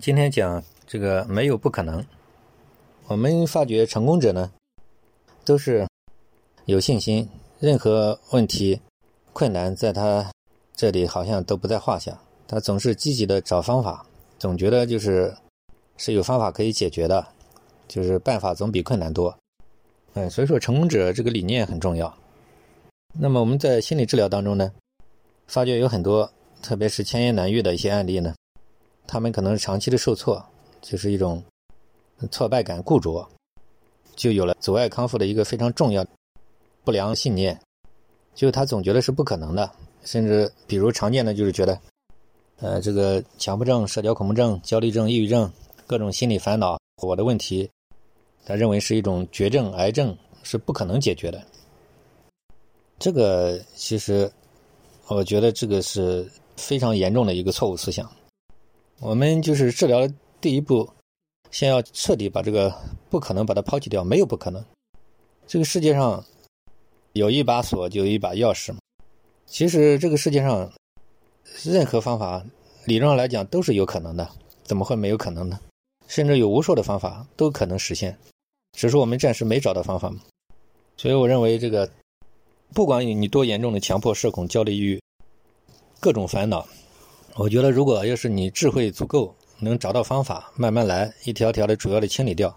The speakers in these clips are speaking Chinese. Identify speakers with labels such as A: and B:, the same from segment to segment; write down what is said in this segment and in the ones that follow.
A: 今天讲这个没有不可能。我们发觉成功者呢，都是有信心，任何问题、困难在他这里好像都不在话下。他总是积极的找方法，总觉得就是是有方法可以解决的，就是办法总比困难多。嗯，所以说成功者这个理念很重要。那么我们在心理治疗当中呢，发觉有很多，特别是千言难遇的一些案例呢，他们可能是长期的受挫，就是一种。挫败感固着，就有了阻碍康复的一个非常重要不良信念，就他总觉得是不可能的，甚至比如常见的就是觉得，呃，这个强迫症、社交恐怖症、焦虑症、抑郁症，各种心理烦恼，我的问题，他认为是一种绝症、癌症，是不可能解决的。这个其实，我觉得这个是非常严重的一个错误思想。我们就是治疗的第一步。先要彻底把这个不可能把它抛弃掉，没有不可能。这个世界上有一把锁，就有一把钥匙嘛。其实这个世界上任何方法，理论上来讲都是有可能的，怎么会没有可能呢？甚至有无数的方法都可能实现，只是我们暂时没找到方法嘛。所以我认为，这个不管你多严重的强迫、社恐、焦虑、抑郁，各种烦恼，我觉得如果要是你智慧足够。能找到方法，慢慢来，一条条的主要的清理掉，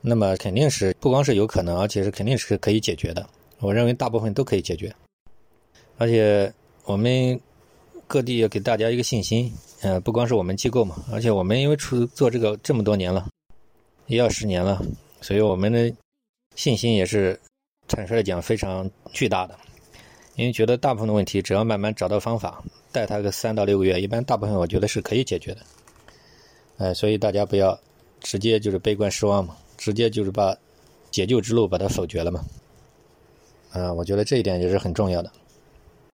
A: 那么肯定是不光是有可能，而且是肯定是可以解决的。我认为大部分都可以解决，而且我们各地要给大家一个信心，呃，不光是我们机构嘛，而且我们因为出做这个这么多年了，也要十年了，所以我们的信心也是坦率来讲非常巨大的，因为觉得大部分的问题只要慢慢找到方法，带他个三到六个月，一般大部分我觉得是可以解决的。哎，所以大家不要直接就是悲观失望嘛，直接就是把解救之路把它否决了嘛。啊，我觉得这一点也是很重要的。